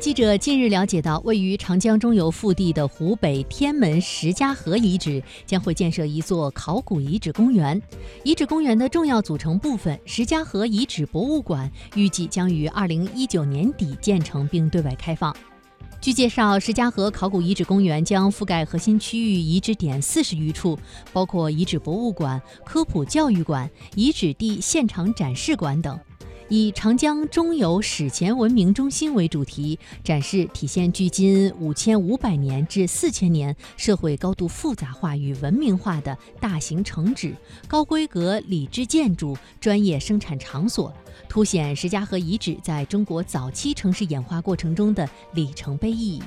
记者近日了解到，位于长江中游腹地的湖北天门石家河遗址将会建设一座考古遗址公园。遗址公园的重要组成部分石家河遗址博物馆预计将于二零一九年底建成并对外开放。据介绍，石家河考古遗址公园将覆盖核心区域遗址点四十余处，包括遗址博物馆、科普教育馆、遗址地现场展示馆等。以长江中游史前文明中心为主题，展示体现距今五千五百年至四千年社会高度复杂化与文明化的大型城址、高规格礼制建筑、专业生产场所，凸显石家河遗址在中国早期城市演化过程中的里程碑意义。